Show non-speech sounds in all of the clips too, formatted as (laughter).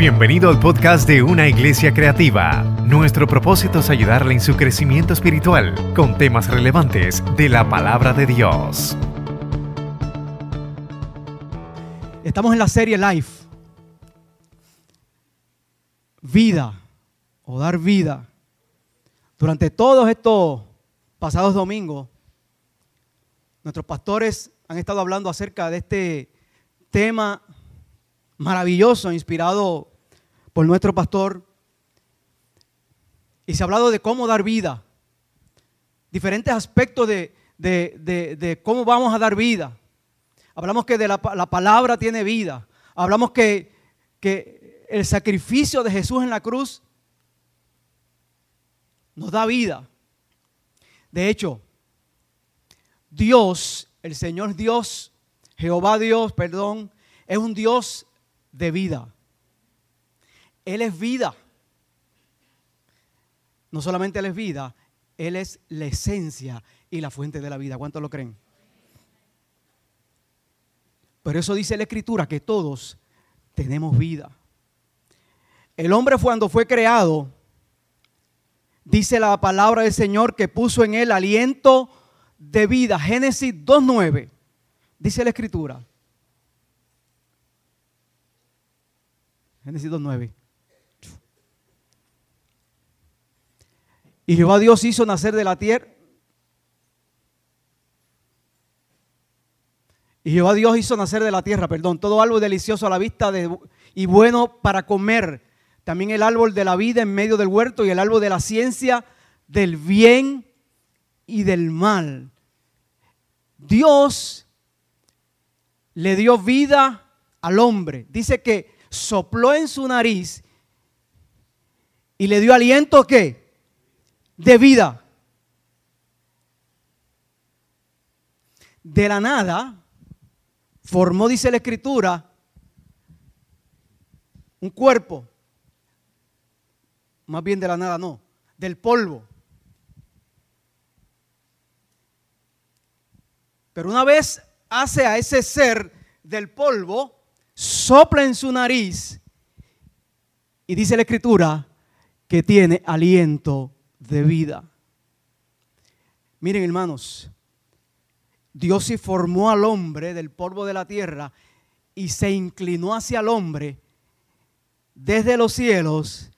Bienvenido al podcast de Una Iglesia Creativa. Nuestro propósito es ayudarle en su crecimiento espiritual con temas relevantes de la palabra de Dios. Estamos en la serie Life. Vida o dar vida. Durante todos estos pasados domingos, nuestros pastores han estado hablando acerca de este tema maravilloso, inspirado por nuestro pastor. Y se ha hablado de cómo dar vida, diferentes aspectos de, cómo vamos a dar vida. Hablamos que de la, palabra tiene vida. Hablamos que, que el sacrificio de Jesús en la cruz nos da vida. De hecho, Dios, el Señor Dios, Jehová Dios, perdón, es un Dios de vida. Él es vida. No solamente Él es vida, Él es la esencia y la fuente de la vida. ¿Cuántos lo creen? Pero eso dice la Escritura, que todos tenemos vida. El hombre cuando fue creado, dice la palabra del Señor que puso en él aliento de vida. Génesis 2.9, dice la Escritura. Génesis 2.9. Y Jehová Dios hizo nacer de la tierra. Y Jehová Dios hizo nacer de la tierra, perdón, todo árbol delicioso a la vista y bueno para comer. También el árbol de la vida en medio del huerto y el árbol de la ciencia del bien y del mal. Dios le dio vida al hombre. Dice que sopló en su nariz y le dio aliento ¿qué? De vida. De la nada formó, dice la escritura, un cuerpo. Más bien de la nada, no, del polvo. Pero una vez hace a ese ser del polvo, sopla en su nariz y dice la escritura que tiene aliento de vida. Miren hermanos, Dios se formó al hombre del polvo de la tierra y se inclinó hacia el hombre desde los cielos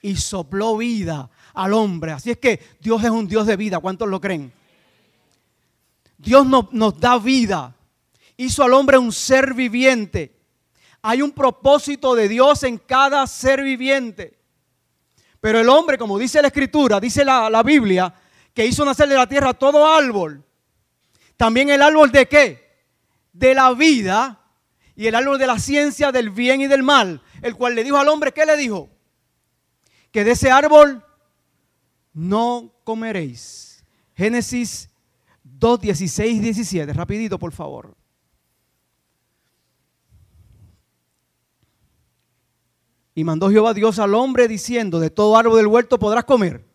y sopló vida al hombre. Así es que Dios es un Dios de vida. ¿Cuántos lo creen? Dios nos da vida hizo al hombre un ser viviente. Hay un propósito de Dios en cada ser viviente. Pero el hombre, como dice la escritura, dice la, Biblia, que hizo nacer de la tierra todo árbol. También el árbol de qué? De la vida y el árbol de la ciencia del bien y del mal. El cual le dijo al hombre, ¿qué le dijo? Que de ese árbol no comeréis. Génesis 2, 16, 17. Rapidito, por favor. Y mandó Jehová Dios al hombre diciendo, de todo árbol del huerto podrás comer,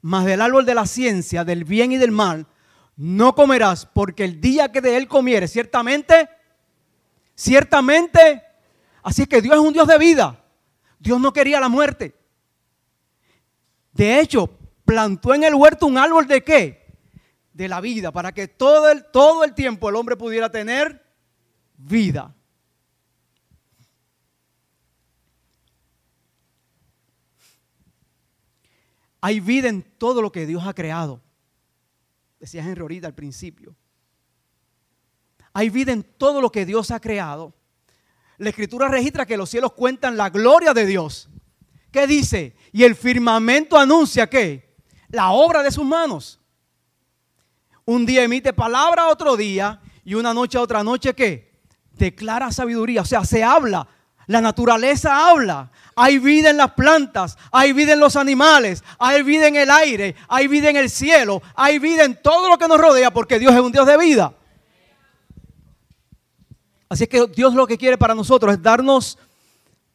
mas del árbol de la ciencia, del bien y del mal, no comerás, porque el día que de él comieres, ciertamente, ciertamente, así es que Dios es un Dios de vida. Dios no quería la muerte. De hecho, plantó en el huerto un árbol de qué? De la vida, para que todo el, todo el tiempo el hombre pudiera tener vida. Hay vida en todo lo que Dios ha creado. Decía Henry ahorita al principio. Hay vida en todo lo que Dios ha creado. La escritura registra que los cielos cuentan la gloria de Dios. ¿Qué dice? Y el firmamento anuncia que la obra de sus manos. Un día emite palabra, otro día, y una noche a otra noche, ¿qué? Declara sabiduría. O sea, se habla. La naturaleza habla. Hay vida en las plantas, hay vida en los animales, hay vida en el aire, hay vida en el cielo, hay vida en todo lo que nos rodea porque Dios es un Dios de vida. Así es que Dios lo que quiere para nosotros es darnos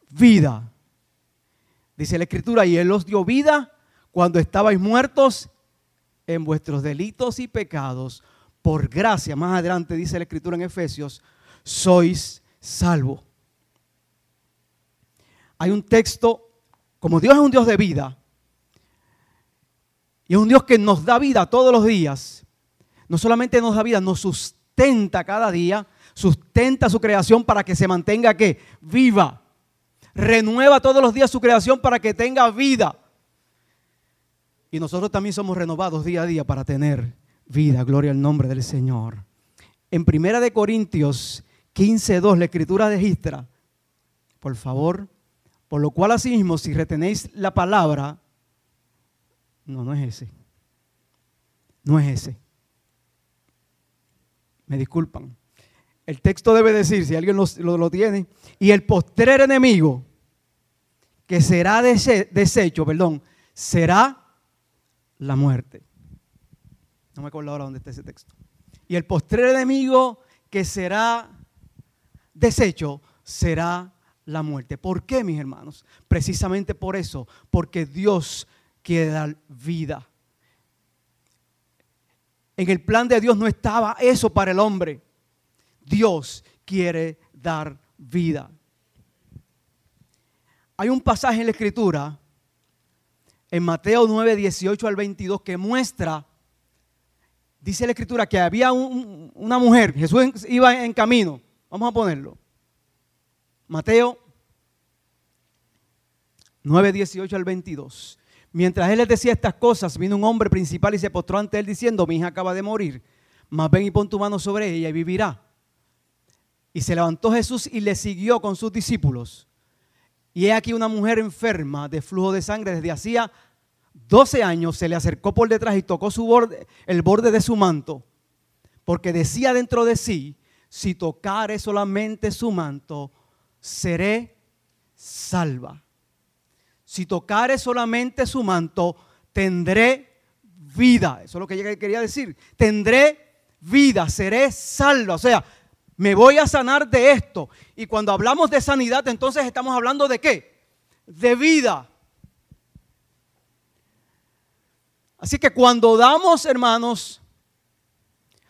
vida. Dice la Escritura, y Él os dio vida cuando estabais muertos en vuestros delitos y pecados. Por gracia, más adelante dice la Escritura en Efesios, sois salvos. Hay un texto, como Dios es un Dios de vida, y es un Dios que nos da vida todos los días, no solamente nos da vida, nos sustenta cada día, sustenta su creación para que se mantenga que viva. Renueva todos los días su creación para que tenga vida. Y nosotros también somos renovados día a día para tener vida. Gloria al nombre del Señor. En Primera de Corintios 15:2 la escritura registra, por favor, por lo cual asimismo si retenéis la palabra, no, no es ese. No es ese. Me disculpan. El texto debe decir, si alguien lo, tiene, y el postrer enemigo que será deshecho, perdón, será la muerte. No me acuerdo ahora dónde está ese texto. Y el postrer enemigo que será deshecho será la muerte. ¿Por qué, mis hermanos? Precisamente por eso, porque Dios quiere dar vida. En el plan de Dios no estaba eso para el hombre. Dios quiere dar vida. Hay un pasaje en la escritura, en Mateo 9, 18 al 22, que muestra, dice la escritura, que había una mujer, Jesús iba en camino, vamos a ponerlo. Mateo 9, 18 al 22. Mientras él les decía estas cosas, vino un hombre principal y se postró ante él diciendo, mi hija acaba de morir, mas ven y pon tu mano sobre ella y vivirá. Y se levantó Jesús y le siguió con sus discípulos. Y he aquí una mujer enferma de flujo de sangre desde hacía 12 años se le acercó por detrás y tocó su borde, el borde de su manto, porque decía dentro de sí, si tocare solamente su manto, seré salva. Si tocare solamente su manto, tendré vida. Eso es lo que quería decir. Tendré vida, seré salva. O sea, me voy a sanar de esto. Y cuando hablamos de sanidad, entonces estamos hablando de qué? De vida. Así que cuando damos, hermanos,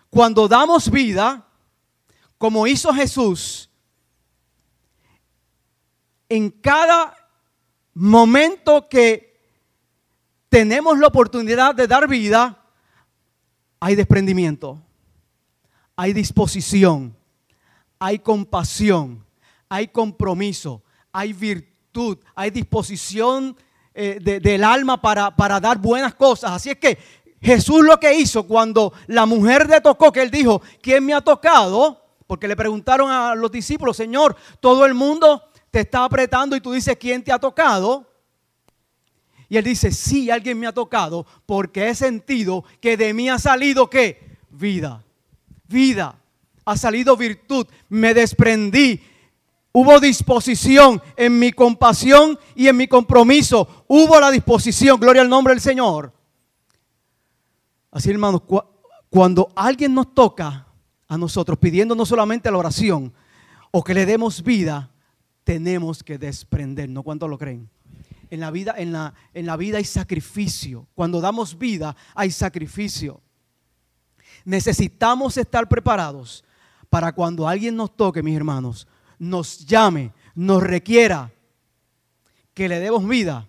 cuando damos vida, como hizo Jesús, en cada momento que tenemos la oportunidad de dar vida, hay desprendimiento, hay disposición hay compasión, hay compromiso, hay virtud, hay disposición eh, del alma para, para dar buenas cosas. Así es que Jesús lo que hizo cuando la mujer le tocó, que él dijo, ¿quién me ha tocado? Porque le preguntaron a los discípulos, Señor, todo el mundo te está apretando y tú dices, ¿quién te ha tocado? Y él dice, sí, alguien me ha tocado porque he sentido que de mí ha salido qué? Vida, vida ha salido virtud, me desprendí. Hubo disposición en mi compasión y en mi compromiso. Hubo la disposición, gloria al nombre del Señor. Así hermanos, cuando alguien nos toca a nosotros pidiendo no solamente la oración o que le demos vida, tenemos que desprendernos. ¿Cuántos lo creen? En la vida, en la, en la vida hay sacrificio. Cuando damos vida hay sacrificio. Necesitamos estar preparados para cuando alguien nos toque, mis hermanos, nos llame, nos requiera que le demos vida,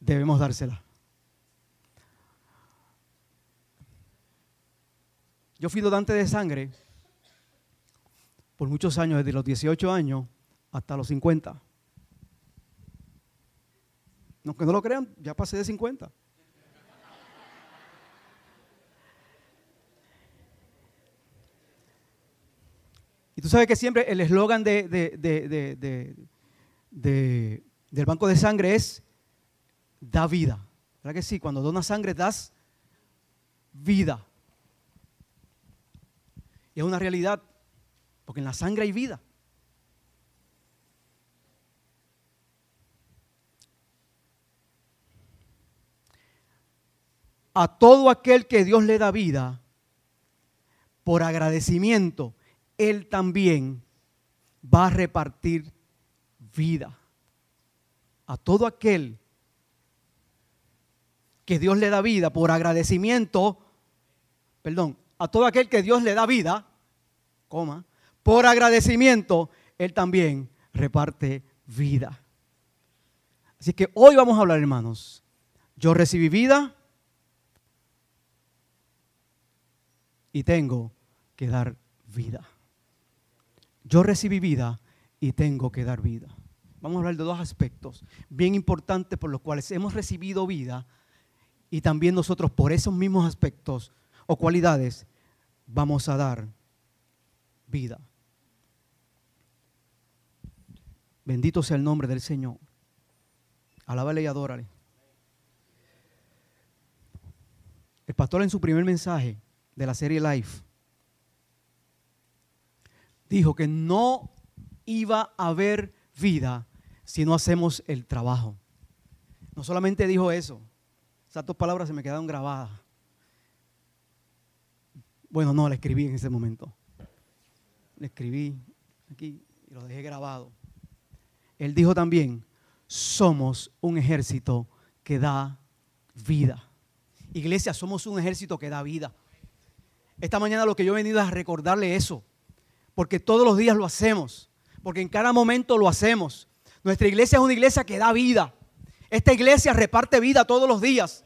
debemos dársela. Yo fui donante de sangre por muchos años, desde los 18 años hasta los 50. Aunque no lo crean, ya pasé de 50. Y tú sabes que siempre el eslogan de, del banco de sangre es da vida. ¿Verdad que sí? Cuando donas sangre das vida. Y es una realidad, porque en la sangre hay vida. A todo aquel que Dios le da vida, por agradecimiento, él también va a repartir vida a todo aquel que Dios le da vida por agradecimiento, perdón, a todo aquel que Dios le da vida, coma, por agradecimiento, Él también reparte vida. Así que hoy vamos a hablar, hermanos. Yo recibí vida y tengo que dar vida. Yo recibí vida y tengo que dar vida. Vamos a hablar de dos aspectos bien importantes por los cuales hemos recibido vida y también nosotros por esos mismos aspectos o cualidades vamos a dar vida. Bendito sea el nombre del Señor. Alábale y adórale. El pastor en su primer mensaje de la serie Life dijo que no iba a haber vida si no hacemos el trabajo. No solamente dijo eso, esas dos palabras se me quedaron grabadas. Bueno, no, la escribí en ese momento. La escribí aquí y lo dejé grabado. Él dijo también, somos un ejército que da vida. Iglesia, somos un ejército que da vida. Esta mañana lo que yo he venido es a recordarle eso, porque todos los días lo hacemos, porque en cada momento lo hacemos. Nuestra iglesia es una iglesia que da vida. Esta iglesia reparte vida todos los días.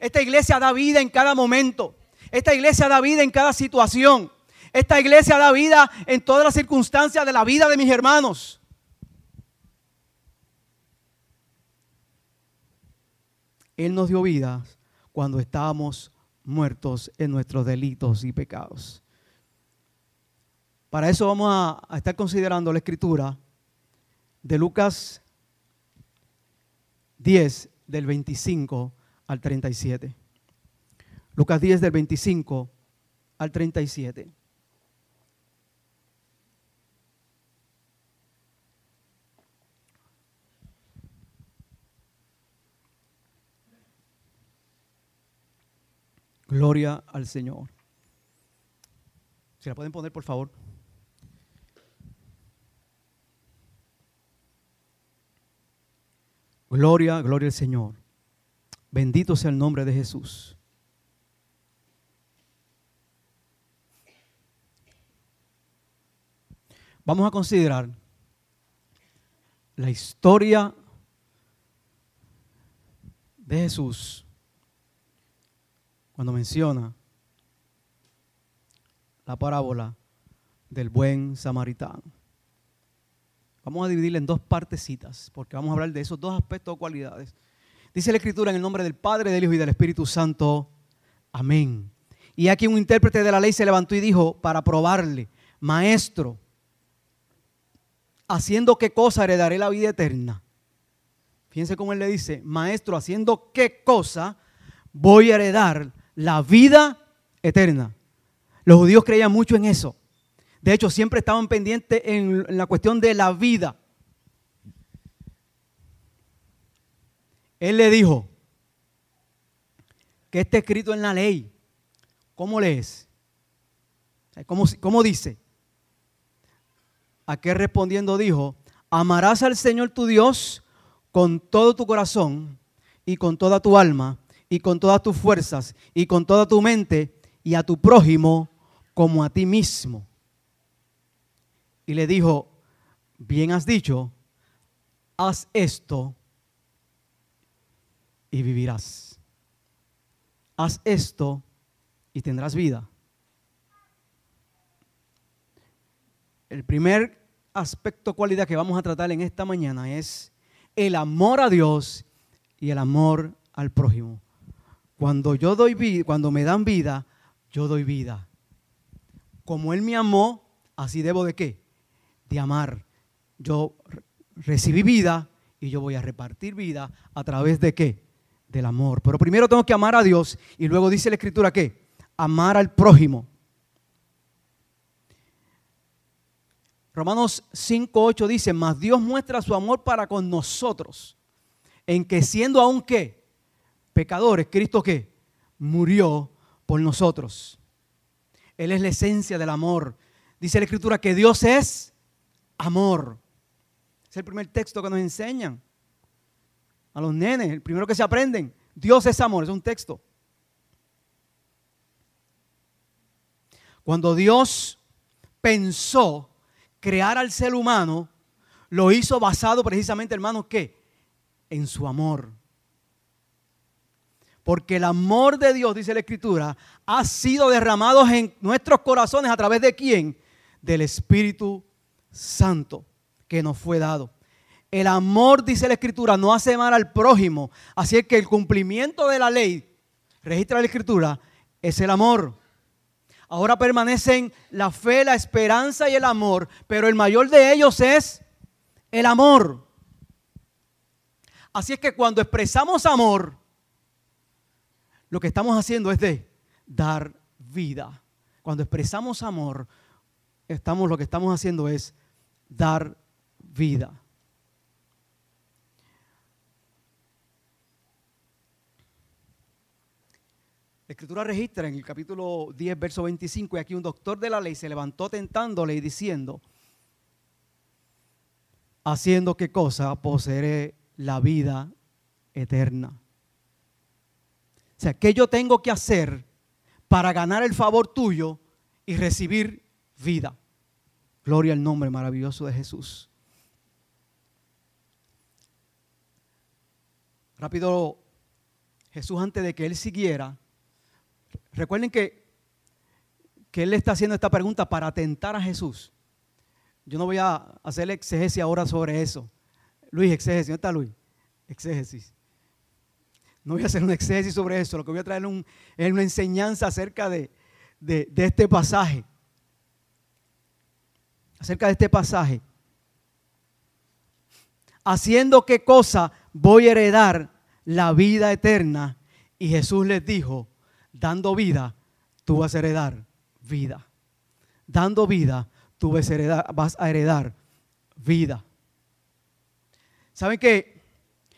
Esta iglesia da vida en cada momento. Esta iglesia da vida en cada situación. Esta iglesia da vida en todas las circunstancias de la vida de mis hermanos. Él nos dio vida cuando estábamos muertos en nuestros delitos y pecados. Para eso vamos a, estar considerando la escritura de Lucas 10, del 25 al 37. Lucas 10, del 25 al 37. Gloria al Señor. ¿Se la pueden poner, por favor? Gloria, gloria al Señor. Bendito sea el nombre de Jesús. Vamos a considerar la historia de Jesús cuando menciona la parábola del buen samaritano. Vamos a dividirla en dos partecitas, porque vamos a hablar de esos dos aspectos o cualidades. Dice la Escritura en el nombre del Padre, del Hijo y del Espíritu Santo. Amén. Y aquí un intérprete de la ley se levantó y dijo para probarle, maestro, haciendo qué cosa heredaré la vida eterna. Fíjense cómo él le dice, maestro, haciendo qué cosa voy a heredar la vida eterna. Los judíos creían mucho en eso. De hecho, siempre estaban pendientes en, la cuestión de la vida. Él le dijo que está escrito en la ley. ¿Cómo lees? ¿Cómo, cómo dice? A qué respondiendo dijo, amarás al Señor tu Dios con todo tu corazón y con toda tu alma y con todas tus fuerzas y con toda tu mente y a tu prójimo como a ti mismo. Y le dijo, bien has dicho, haz esto y vivirás. Haz esto y tendrás vida. El primer aspecto, cualidad que vamos a tratar en esta mañana es el amor a Dios y el amor al prójimo. Cuando yo doy vida, cuando me dan vida, yo doy vida. Como Él me amó, así debo de qué? De amar. Yo recibí vida y yo voy a repartir vida a través de qué? Del amor. Pero primero tengo que amar a Dios y luego dice la escritura qué? Amar al prójimo. Romanos 5.8 dice, mas Dios muestra su amor para con nosotros, en que siendo aún qué? Pecadores, Cristo que murió por nosotros. Él es la esencia del amor. Dice la Escritura que Dios es amor. Es el primer texto que nos enseñan a los nenes, el primero que se aprenden. Dios es amor, es un texto. Cuando Dios pensó crear al ser humano, lo hizo basado precisamente, hermanos, ¿qué? en su amor. Porque el amor de Dios, dice la Escritura, ha sido derramado en nuestros corazones a través de quién? Del Espíritu Santo que nos fue dado. El amor, dice la Escritura, no hace mal al prójimo. Así es que el cumplimiento de la ley, registra la Escritura, es el amor. Ahora permanecen la fe, la esperanza y el amor, pero el mayor de ellos es el amor. Así es que cuando expresamos amor, lo que estamos haciendo es de dar vida. Cuando expresamos amor, estamos, lo que estamos haciendo es dar vida. La escritura registra en el capítulo 10, verso 25, y aquí un doctor de la ley se levantó tentándole y diciendo, haciendo qué cosa, poseeré la vida eterna. O sea, ¿qué yo tengo que hacer para ganar el favor tuyo y recibir vida? Gloria al nombre maravilloso de Jesús. Rápido, Jesús antes de que él siguiera, Recuerden que, que él está haciendo esta pregunta para tentar a Jesús. Yo no voy a hacer exégesis ahora sobre eso. Luis, exégesis, ¿dónde está Luis? Exégesis. No voy a hacer un exégesis sobre eso. Lo que voy a traer es una enseñanza acerca de, de este pasaje. Acerca de este pasaje. Haciendo qué cosa voy a heredar la vida eterna. Y Jesús les dijo, dando vida, tú vas a heredar vida. Dando vida, tú vas a heredar, vas a heredar vida. ¿Saben que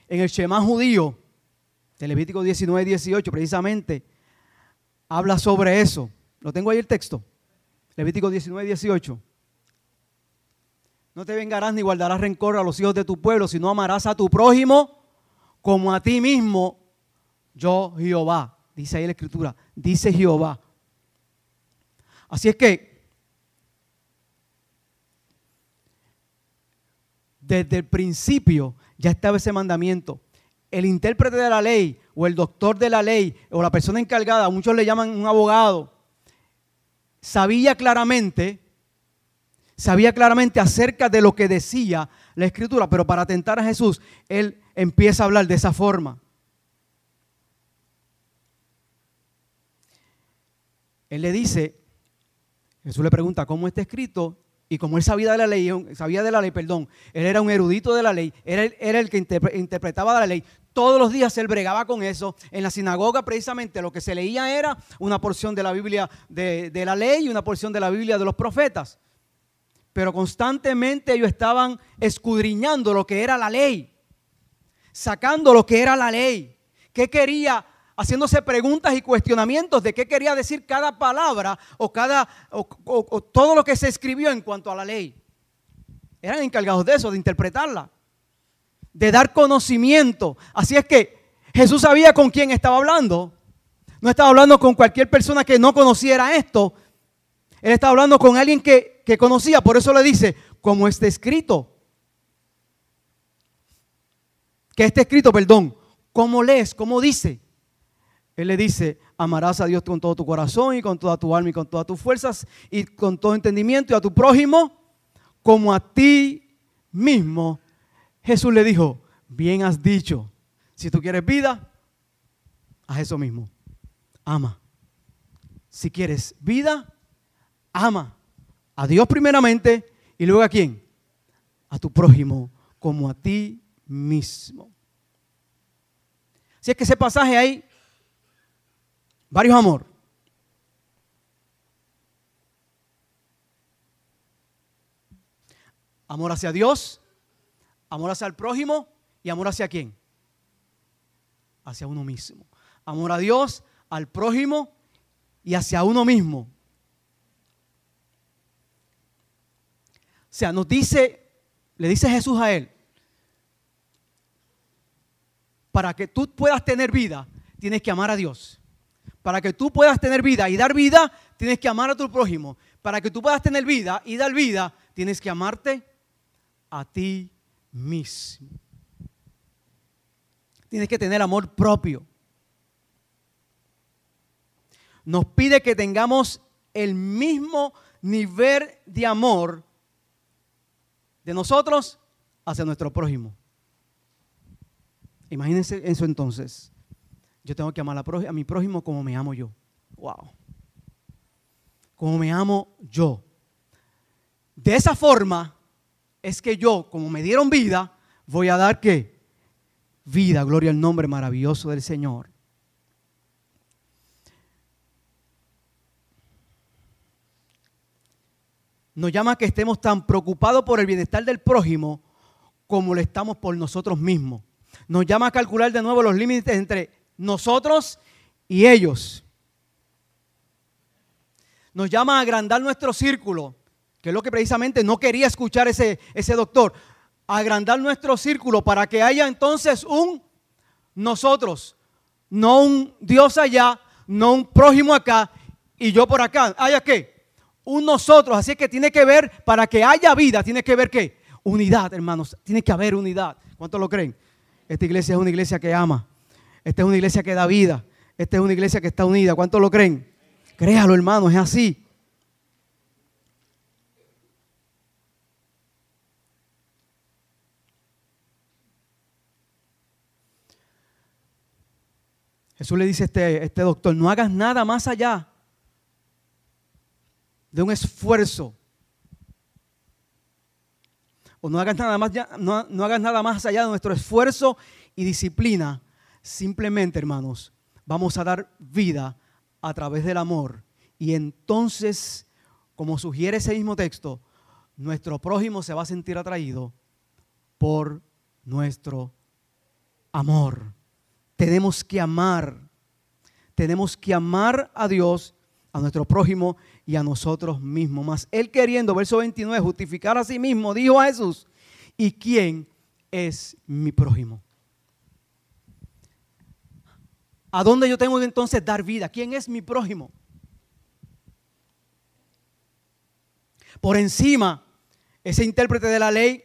en el Shema judío, de Levítico 19, 18, precisamente, habla sobre eso? Lo tengo ahí el texto. Levítico 19, 18. No te vengarás ni guardarás rencor a los hijos de tu pueblo, sino amarás a tu prójimo como a ti mismo, yo Jehová dice ahí la escritura, dice Jehová. Así es que desde el principio ya estaba ese mandamiento. El intérprete de la ley o el doctor de la ley o la persona encargada, muchos le llaman un abogado, sabía claramente, sabía claramente acerca de lo que decía la escritura, pero para atentar a Jesús, él empieza a hablar de esa forma. él le dice, Jesús le pregunta cómo está escrito y como él sabía de la ley, sabía de la ley, perdón, él era un erudito de la ley, era, era el que interpretaba la ley. Todos los días él bregaba con eso. En la sinagoga precisamente lo que se leía era una porción de la Biblia de, de la ley y una porción de la Biblia de los profetas. Pero constantemente ellos estaban escudriñando lo que era la ley, sacando lo que era la ley. ¿Qué quería haciéndose preguntas y cuestionamientos de qué quería decir cada palabra o, cada, o, todo lo que se escribió en cuanto a la ley. Eran encargados de eso, de interpretarla, de dar conocimiento. Así es que Jesús sabía con quién estaba hablando. No estaba hablando con cualquier persona que no conociera esto. Él estaba hablando con alguien que, que conocía. Por eso le dice, como está escrito. Que está escrito, perdón. ¿Cómo lees? ¿Cómo dice? Él le dice, amarás a Dios con todo tu corazón y con toda tu alma y con todas tus fuerzas y con todo entendimiento y a tu prójimo como a ti mismo. Jesús le dijo, bien has dicho, si tú quieres vida, haz eso mismo. Ama. Si quieres vida, ama. A Dios primeramente y luego a quién? A tu prójimo como a ti mismo. Si es que ese pasaje ahí Varios amor. Amor hacia Dios, amor hacia el prójimo y amor hacia quién? Hacia uno mismo. Amor a Dios, al prójimo y hacia uno mismo. O sea, nos dice, le dice Jesús a él, para que tú puedas tener vida, tienes que amar a Dios. Para que tú puedas tener vida y dar vida, tienes que amar a tu prójimo. Para que tú puedas tener vida y dar vida, tienes que amarte a ti mismo. tienes que tener amor propio. Nos pide que tengamos el mismo nivel de amor de nosotros hacia nuestro prójimo. Imagínense eso entonces. Yo tengo que amar a, mi prójimo como me amo yo. Wow. Como me amo yo. De esa forma es que yo, como me dieron vida, voy a dar qué? Vida, gloria al nombre maravilloso del Señor. Nos llama a que estemos tan preocupados por el bienestar del prójimo como lo estamos por nosotros mismos. Nos llama a calcular de nuevo los límites entre nosotros y ellos. Nos llama a agrandar nuestro círculo, que es lo que precisamente no quería escuchar ese, ese doctor. agrandar nuestro círculo para que haya entonces un nosotros, no un Dios allá, no un prójimo acá y yo por acá. ¿Haya qué? Un nosotros. Así que tiene que ver, para que haya vida, tiene que ver qué? Unidad, hermanos. Tiene que haber unidad. ¿Cuántos lo creen? Esta iglesia es una iglesia que ama. Esta es una iglesia que da vida. Esta es una iglesia que está unida. ¿Cuántos lo creen? Créalo, hermanos, es así. Jesús le dice a este, este doctor, no hagas nada más allá de un esfuerzo. O no hagas nada más, no, no hagas nada más allá de nuestro esfuerzo y disciplina. Simplemente, hermanos, vamos a dar vida a través del amor. Y entonces, como sugiere ese mismo texto, nuestro prójimo se va a sentir atraído por nuestro amor. Tenemos que amar. Tenemos que amar a Dios, a nuestro prójimo y a nosotros mismos. Más Él queriendo, verso 29, justificar a sí mismo, dijo a Jesús, ¿y quién es mi prójimo? ¿A dónde yo tengo que entonces dar vida? ¿Quién es mi prójimo? Por encima, ese intérprete de la ley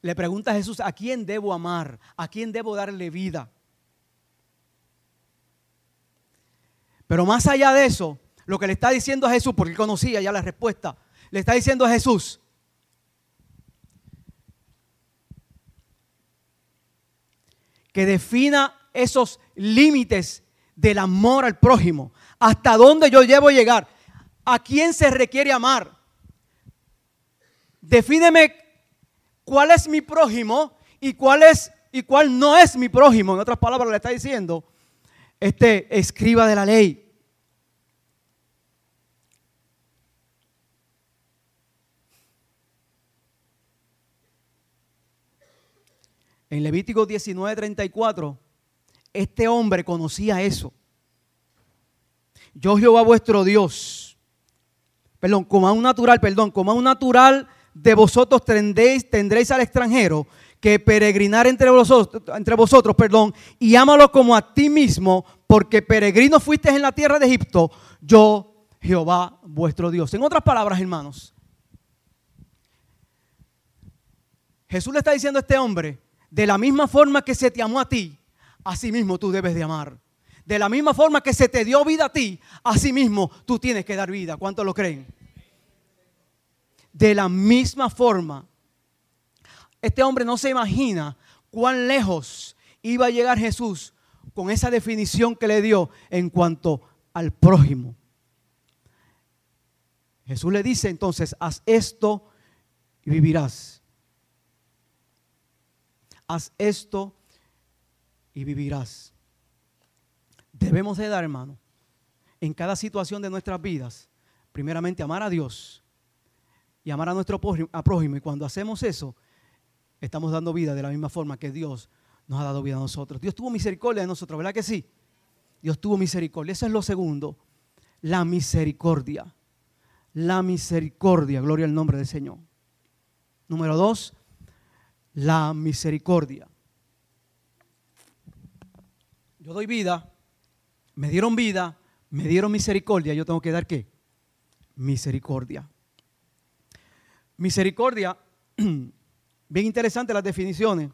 le pregunta a Jesús, ¿a quién debo amar? ¿A quién debo darle vida? Pero más allá de eso, lo que le está diciendo a Jesús, porque él conocía ya la respuesta, le está diciendo a Jesús, que defina esos límites del amor al prójimo. ¿Hasta dónde yo llevo a llegar? ¿A quién se requiere amar? Defíneme cuál es mi prójimo y cuál es y cuál no es mi prójimo. En otras palabras, le está diciendo este escriba de la ley. En Levítico 19:34, este hombre conocía eso. Yo Jehová vuestro Dios, perdón, como a un natural, perdón, como a un natural de vosotros tendréis, al extranjero que peregrinar entre vosotros, entre vosotros, perdón, y ámalo como a ti mismo, porque peregrino fuiste en la tierra de Egipto, yo Jehová vuestro Dios. En otras palabras, hermanos, Jesús le está diciendo a este hombre, de la misma forma que se te amó a ti, así mismo tú debes de amar. De la misma forma que se te dio vida a ti, así mismo tú tienes que dar vida. ¿Cuántos lo creen? De la misma forma, este hombre no se imagina cuán lejos iba a llegar Jesús con esa definición que le dio en cuanto al prójimo. Jesús le dice entonces, haz esto y vivirás. Haz esto y vivirás. Debemos de dar, hermano, en cada situación de nuestras vidas, primeramente amar a Dios y amar a nuestro prójimo. Y cuando hacemos eso, estamos dando vida de la misma forma que Dios nos ha dado vida a nosotros. Dios tuvo misericordia de nosotros, ¿verdad que sí? Dios tuvo misericordia. Eso es lo segundo, la misericordia. La misericordia, gloria al nombre del Señor. Número dos, la misericordia. Yo doy vida, me dieron vida, me dieron misericordia, yo tengo que dar qué? Misericordia. Misericordia, (clears throat) bien interesante las definiciones.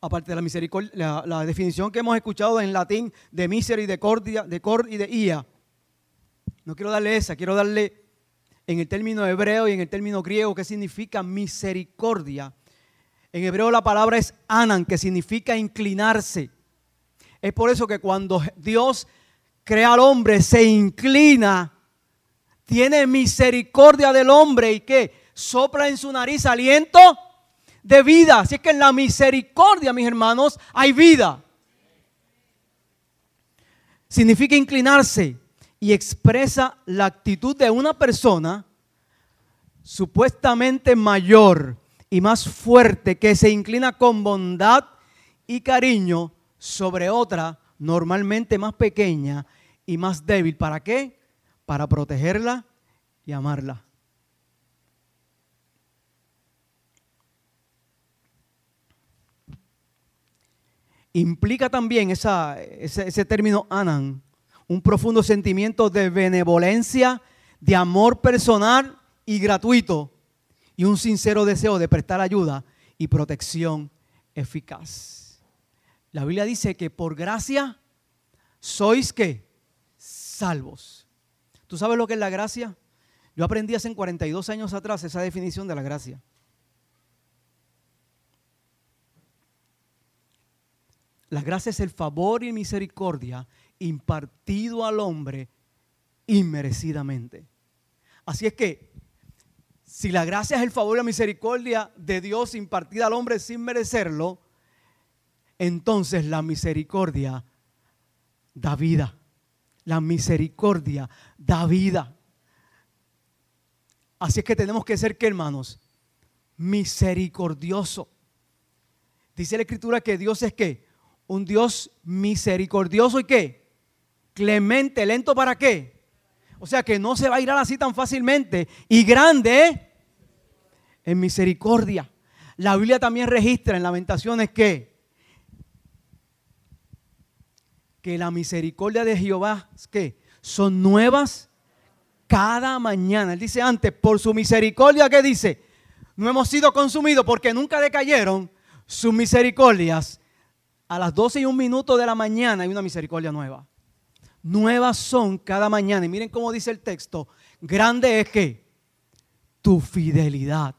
aparte de la misericordia, la, definición que hemos escuchado en latín de misericordia, de cor y de ia. No quiero darle esa, quiero darle en el término hebreo y en el término griego que significa misericordia. En hebreo la palabra es anan, que significa inclinarse. Es por eso que cuando Dios crea al hombre, se inclina, tiene misericordia del hombre y que sopla en su nariz aliento de vida. Así que en la misericordia, mis hermanos, hay vida. Significa inclinarse y expresa la actitud de una persona supuestamente mayor y más fuerte que se inclina con bondad y cariño sobre otra normalmente más pequeña y más débil. ¿Para qué? Para protegerla y amarla. implica también ese, término anan, un profundo sentimiento de benevolencia, de amor personal y gratuito, y un sincero deseo de prestar ayuda y protección eficaz. La Biblia dice que por gracia sois que salvos. ¿Tú sabes lo que es la gracia? Yo aprendí hace 42 años atrás esa definición de la gracia. La gracia es el favor y misericordia impartido al hombre inmerecidamente. Así es que, si la gracia es el favor y la misericordia de Dios impartida al hombre sin merecerlo, entonces la misericordia da vida. La misericordia da vida. Así es que tenemos que ser, ¿qué hermanos? Misericordioso. Dice la escritura que Dios es que un Dios misericordioso y qué? Clemente, lento para qué? O sea que no se va a ir así tan fácilmente. Y grande en misericordia. La Biblia también registra en Lamentaciones que, que la misericordia de Jehová que son nuevas cada mañana. Él dice antes, por su misericordia, ¿qué dice? No hemos sido consumidos porque nunca decayeron sus misericordias a las 12 y un minuto de la mañana hay una misericordia nueva. Nuevas son cada mañana. Y miren cómo dice el texto. Grande es que tu fidelidad.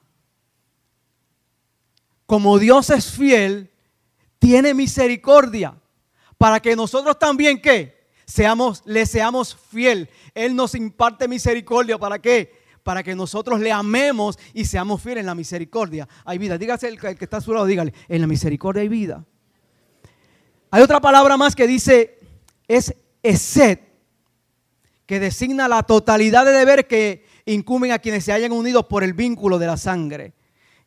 Como Dios es fiel, tiene misericordia para que nosotros también que seamos le seamos fiel. Él nos imparte misericordia para qué? Para que nosotros le amemos y seamos fieles en la misericordia. Hay vida. Dígase el, que está a su lado, dígale, en la misericordia hay vida. Hay otra palabra más que dice, es esed, que designa la totalidad de deber que incumben a quienes se hayan unido por el vínculo de la sangre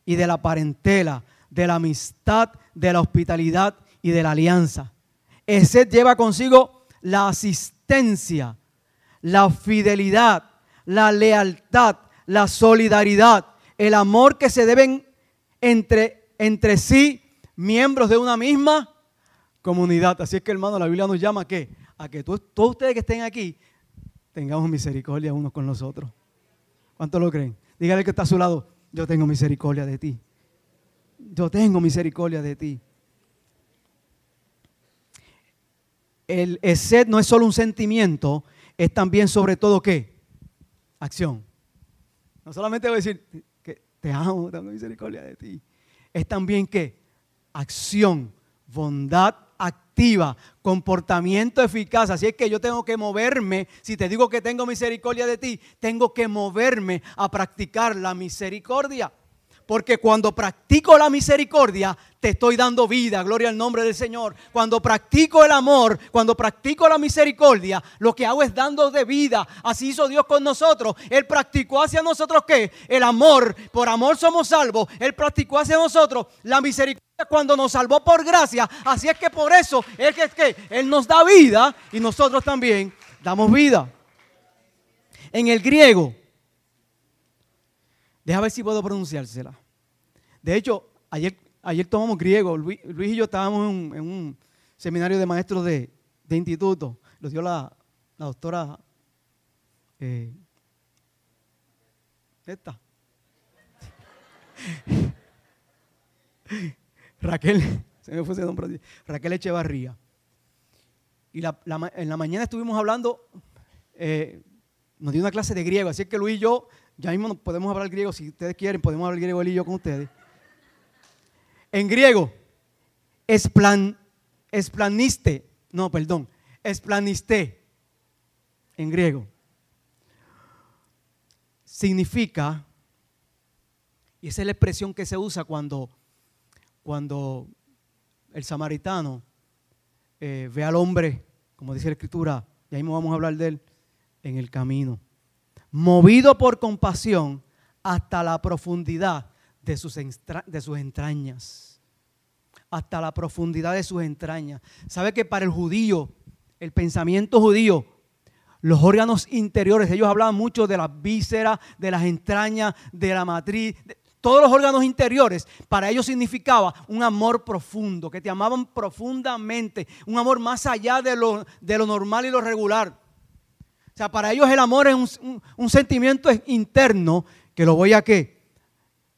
y de la parentela, de la amistad, de la hospitalidad y de la alianza. Esed lleva consigo la asistencia, la fidelidad, la lealtad, la solidaridad, el amor que se deben entre, entre sí miembros de una misma comunidad. Así es que, hermano, la Biblia nos llama a qué? A que todos, ustedes que estén aquí tengamos misericordia unos con los otros. ¿Cuánto lo creen? Dígale que está a su lado, yo tengo misericordia de ti. Yo tengo misericordia de ti. El sed no es solo un sentimiento, es también sobre todo qué? Acción. No solamente voy a decir que te amo, tengo misericordia de ti. Es también qué? Acción, bondad, comportamiento eficaz. Así es que yo tengo que moverme. Si te digo que tengo misericordia de ti, tengo que moverme a practicar la misericordia. Porque cuando practico la misericordia, te estoy dando vida, gloria al nombre del Señor. Cuando practico el amor, cuando practico la misericordia, lo que hago es dando de vida. Así hizo Dios con nosotros. Él practicó hacia nosotros qué? El amor. Por amor somos salvos. Él practicó hacia nosotros la misericordia cuando nos salvó por gracia. Así es que por eso es que, es que Él nos da vida y nosotros también damos vida. En el griego, deja ver si puedo pronunciársela. De hecho, ayer, ayer tomamos griego. Luis, y yo estábamos en un, seminario de maestros de, instituto. Lo dio la, doctora. Eh, esta. (laughs) Raquel. Se me fue ese nombre. Raquel Echevarría. Y en la mañana estuvimos hablando, eh, nos dio una clase de griego, así que Luis y yo, ya mismo podemos hablar griego, si ustedes quieren, podemos hablar griego él y yo con ustedes. En griego, esplan, esplaniste, no, perdón, esplaniste, en griego, significa, y esa es la expresión que se usa cuando, cuando el samaritano eh, ve al hombre, como dice la escritura, y ahí vamos a hablar de él, en el camino, movido por compasión hasta la profundidad de sus, de sus entrañas, hasta la profundidad de sus entrañas. ¿Sabe que para el judío, el pensamiento judío, los órganos interiores, ellos hablaban mucho de las vísceras, de las entrañas, de la matriz, todos los órganos interiores, para ellos significaba un amor profundo, que te amaban profundamente, un amor más allá de lo, de lo normal y lo regular. Sea, para ellos el amor es un, sentimiento interno que lo voy a qué?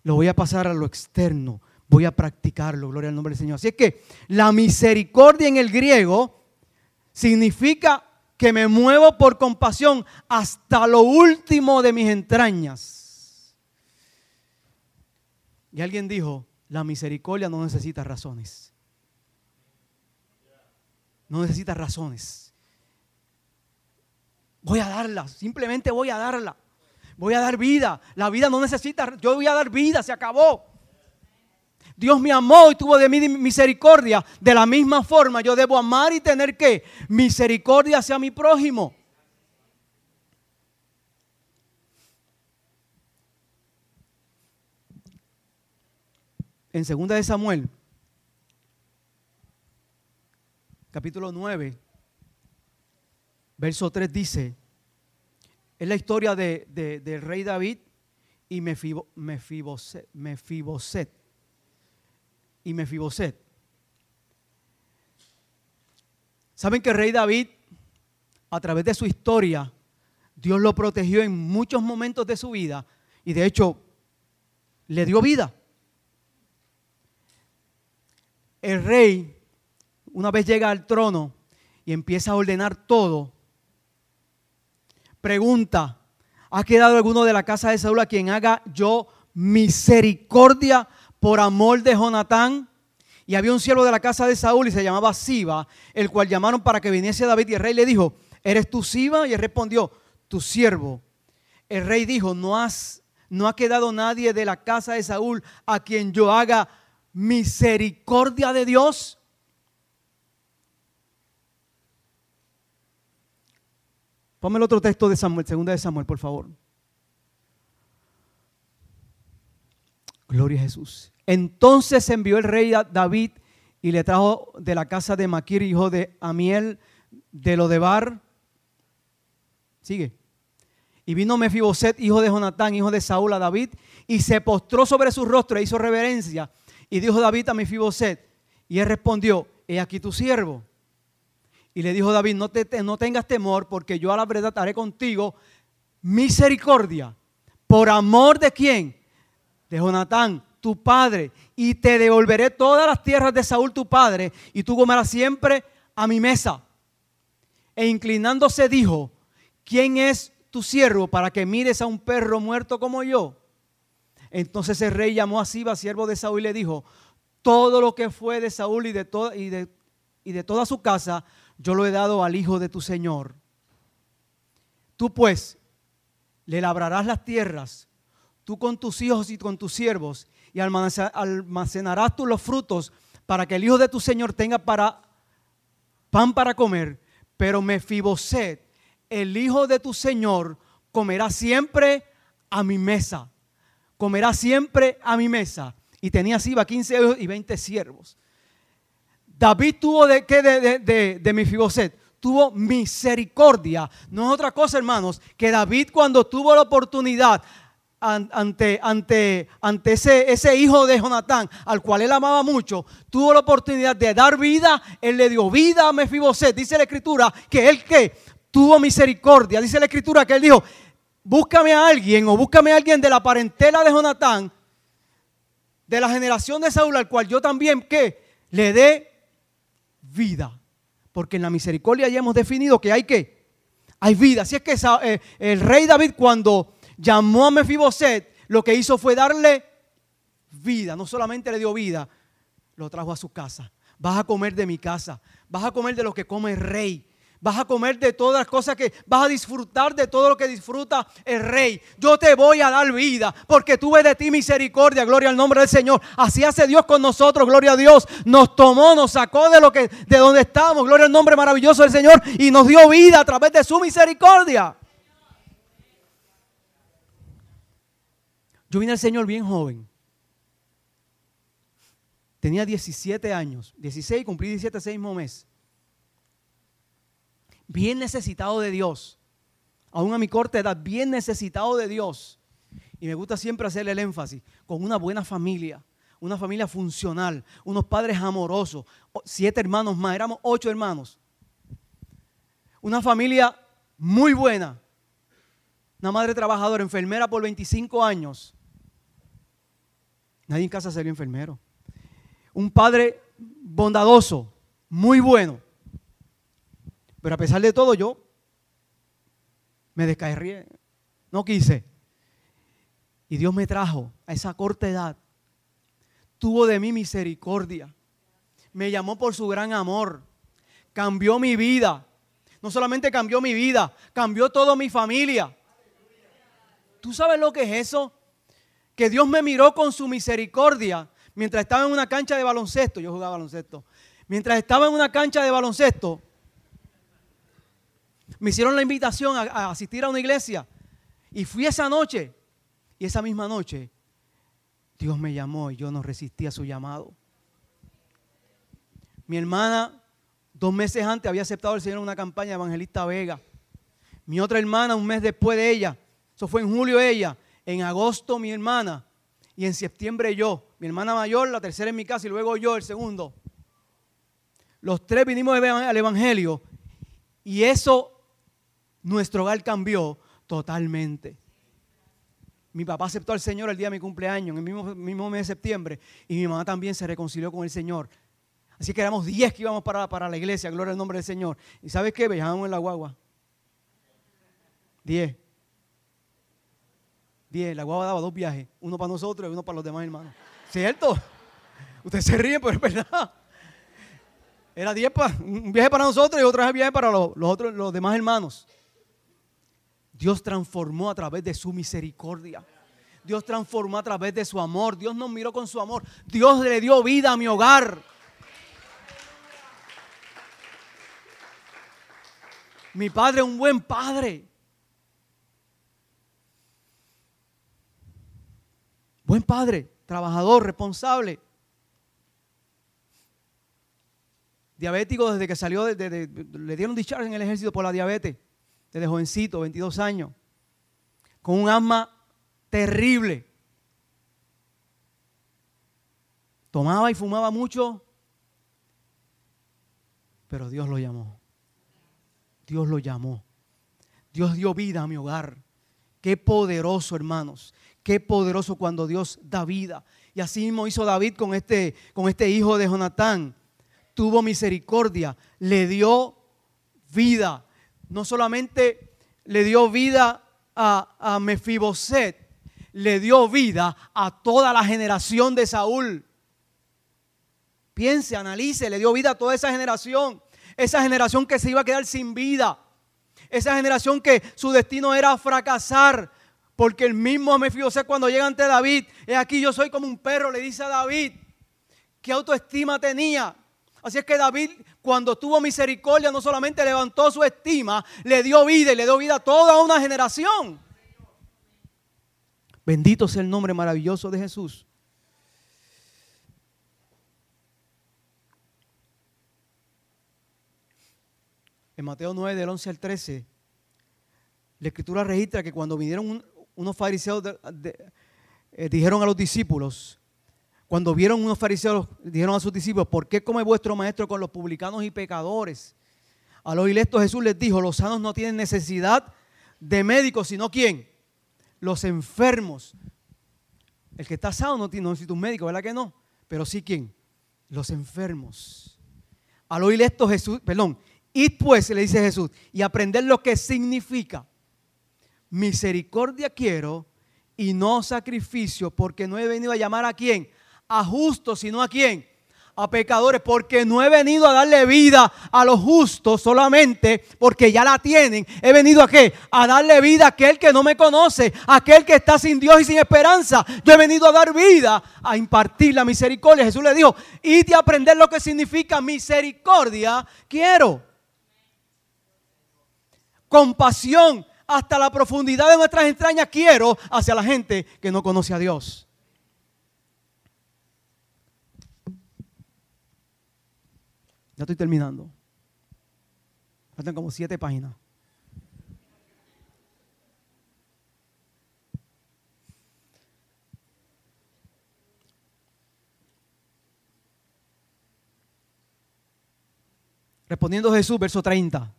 Lo voy a pasar a lo externo, voy a practicarlo, gloria al nombre del Señor. Así es que la misericordia en el griego significa que me muevo por compasión hasta lo último de mis entrañas. Y alguien dijo, la misericordia no necesita razones. No necesita razones. Voy a darla, simplemente voy a darla. Voy a dar vida. La vida no necesita, yo voy a dar vida, se acabó. Dios me amó y tuvo de mí misericordia. De la misma forma yo debo amar y tener que misericordia hacia mi prójimo. en 2 de Samuel, capítulo 9, verso 3 dice, es la historia de, del rey David y Mefiboset, Mefiboset, y Mefiboset. Saben que el rey David, a través de su historia, Dios lo protegió en muchos momentos de su vida y de hecho le dio vida el rey, una vez llega al trono y empieza a ordenar todo, pregunta, ¿ha quedado alguno de la casa de Saúl a quien haga yo misericordia por amor de Jonatán? Y había un siervo de la casa de Saúl y se llamaba Siba, el cual llamaron para que viniese David y el rey le dijo, ¿eres tú Siba? Y él respondió, tu siervo. El rey dijo, no, has, no ha quedado nadie de la casa de Saúl a quien yo haga misericordia de Dios? Ponme el otro texto de Samuel, segunda de Samuel, por favor. Gloria a Jesús. Entonces envió el rey a David y le trajo de la casa de Maquir, hijo de Amiel, de Lodebar. Sigue. Y vino Mefiboset, hijo de Jonatán, hijo de Saúl, a David, y se postró sobre su rostro e hizo reverencia. Y dijo David a Mefiboset, y él respondió, he aquí tu siervo. Y le dijo David, no, te, no tengas temor, porque yo a la verdad haré contigo misericordia. ¿Por amor de quién? De Jonatán, tu padre. Y te devolveré todas las tierras de Saúl, tu padre, y tú comerás siempre a mi mesa. E inclinándose dijo, ¿quién es tu siervo para que mires a un perro muerto como yo? Entonces el rey llamó a Siba, siervo de Saúl, y le dijo, todo lo que fue de Saúl y de, y, de, y de toda su casa, yo lo he dado al hijo de tu Señor. Tú pues le labrarás las tierras, tú con tus hijos y con tus siervos, y almacenarás tú los frutos para que el hijo de tu Señor tenga para pan para comer. Pero Mefiboset, el hijo de tu Señor, comerá siempre a mi mesa comerá siempre a mi mesa. Y tenía Siba 15 hijos y 20 siervos. David tuvo de qué de, de, de? Tuvo misericordia. No es otra cosa, hermanos, que David cuando tuvo la oportunidad ante, ante, ante ese, ese, hijo de Jonatán, al cual él amaba mucho, tuvo la oportunidad de dar vida, él le dio vida a Mefiboset. Dice la escritura que él que tuvo misericordia. Dice la escritura que él dijo, búscame a alguien o búscame a alguien de la parentela de Jonatán, de la generación de Saúl, al cual yo también, ¿qué? le dé vida. Porque en la misericordia ya hemos definido que hay que, hay vida. Así es que eh, el rey David cuando llamó a Mefiboset, lo que hizo fue darle vida. No solamente le dio vida, lo trajo a su casa. Vas a comer de mi casa. Vas a comer de lo que come el rey. Vas a comer de todas las cosas que vas a disfrutar de todo lo que disfruta el rey. Yo te voy a dar vida porque tuve de ti misericordia, gloria al nombre del Señor. Así hace Dios con nosotros, gloria a Dios. Nos tomó, nos sacó de lo que de donde estábamos, gloria al nombre maravilloso del Señor y nos dio vida a través de su misericordia. Yo vine al Señor bien joven. Tenía 17 años, 16, cumplí 17 ese mismo mes bien necesitado de Dios, aún a mi corta edad, bien necesitado de Dios. Y me gusta siempre hacerle el énfasis, con una buena familia, una familia funcional, unos padres amorosos, siete hermanos más, éramos ocho hermanos. Una familia muy buena, una madre trabajadora, enfermera por 25 años. Nadie en casa sería enfermero. Un padre bondadoso, muy bueno. Pero a pesar de todo, yo me descarrié. No quise. Y Dios me trajo a esa corta edad. Tuvo de mí misericordia. Me llamó por su gran amor. Cambió mi vida. No solamente cambió mi vida, cambió toda mi familia. ¿Tú sabes lo que es eso? Que Dios me miró con su misericordia mientras estaba en una cancha de baloncesto. Yo jugaba baloncesto. Mientras estaba en una cancha de baloncesto, me hicieron la invitación a, asistir a una iglesia. Y fui esa noche. Y esa misma noche, Dios me llamó y yo no resistí a su llamado. Mi hermana, dos meses antes, había aceptado al Señor en una campaña Evangelista Vega. Mi otra hermana, un mes después de ella. Eso fue en julio ella. En agosto mi hermana. Y en septiembre yo. Mi hermana mayor, la tercera en mi casa y luego yo, el segundo. Los tres vinimos al Evangelio. Y eso nuestro hogar cambió totalmente. Mi papá aceptó al Señor el día de mi cumpleaños, en el mismo, mes de septiembre, y mi mamá también se reconcilió con el Señor. Así que éramos 10 que íbamos para, la iglesia, gloria al nombre del Señor. ¿Y sabes qué? Viajábamos en la guagua. 10. 10. La guagua daba dos viajes, uno para nosotros y uno para los demás hermanos. ¿Cierto? Usted se ríe, pero es verdad. Era 10 para, un viaje para nosotros y otro viaje para los, otros, los demás hermanos. Dios transformó a través de su misericordia. Dios transformó a través de su amor. Dios nos miró con su amor. Dios le dio vida a mi hogar. Mi padre es un buen padre. Buen padre, trabajador, responsable. Diabético desde que salió, le dieron discharge en el ejército por la diabetes desde jovencito, 22 años, con un asma terrible. Tomaba y fumaba mucho, pero Dios lo llamó. Dios lo llamó. Dios dio vida a mi hogar. Qué poderoso, hermanos. Qué poderoso cuando Dios da vida. Y así mismo hizo David con este, con este hijo de Jonatán. Tuvo misericordia, le dio vida no solamente le dio vida a, Mefiboset, le dio vida a toda la generación de Saúl. Piense, analice, le dio vida a toda esa generación. Esa generación que se iba a quedar sin vida. Esa generación que su destino era fracasar. Porque el mismo Mefiboset cuando llega ante David, es aquí yo soy como un perro, le dice a David, ¿qué autoestima tenía? Así es que David, cuando tuvo misericordia, no solamente levantó su estima, le dio vida y le dio vida a toda una generación. Bendito sea el nombre maravilloso de Jesús. En Mateo 9, del 11 al 13, la escritura registra que cuando vinieron unos fariseos, eh, dijeron a los discípulos, cuando vieron unos fariseos, dijeron a sus discípulos, ¿por qué come vuestro maestro con los publicanos y pecadores? A los ilectos Jesús les dijo, los sanos no tienen necesidad de médicos, sino quién? Los enfermos. El que está sano no, necesita un médico, ¿verdad que no? Pero sí quién? los enfermos. Al oír esto Jesús, perdón, id pues, le dice Jesús, y aprender lo que significa. Misericordia quiero y no sacrificio, porque no he venido a llamar a quién, a justos, sino a quién, a pecadores, porque no he venido a darle vida a los justos solamente porque ya la tienen. He venido a qué? A darle vida a aquel que no me conoce, a aquel que está sin Dios y sin esperanza. Yo he venido a dar vida, a impartir la misericordia. Jesús le dijo, y a aprender lo que significa misericordia, quiero. Compasión hasta la profundidad de nuestras entrañas quiero hacia la gente que no conoce a Dios. Ya estoy terminando. Faltan como siete páginas. Respondiendo Jesús, verso 30.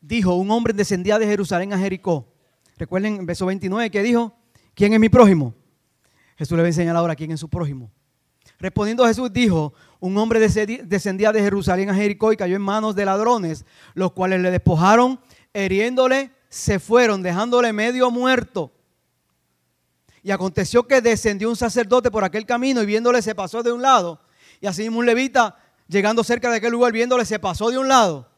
Dijo, un hombre descendía de Jerusalén a Jericó. Recuerden en verso 29 que dijo, ¿quién es mi prójimo? Jesús le va a enseñar ahora quién es su prójimo. Respondiendo Jesús dijo, un hombre descendía de Jerusalén a Jericó y cayó en manos de ladrones, los cuales le despojaron, heriéndole, se fueron, dejándole medio muerto. Y aconteció que descendió un sacerdote por aquel camino y viéndole se pasó de un lado. Y así un levita, llegando cerca de aquel lugar, viéndole se pasó de un lado.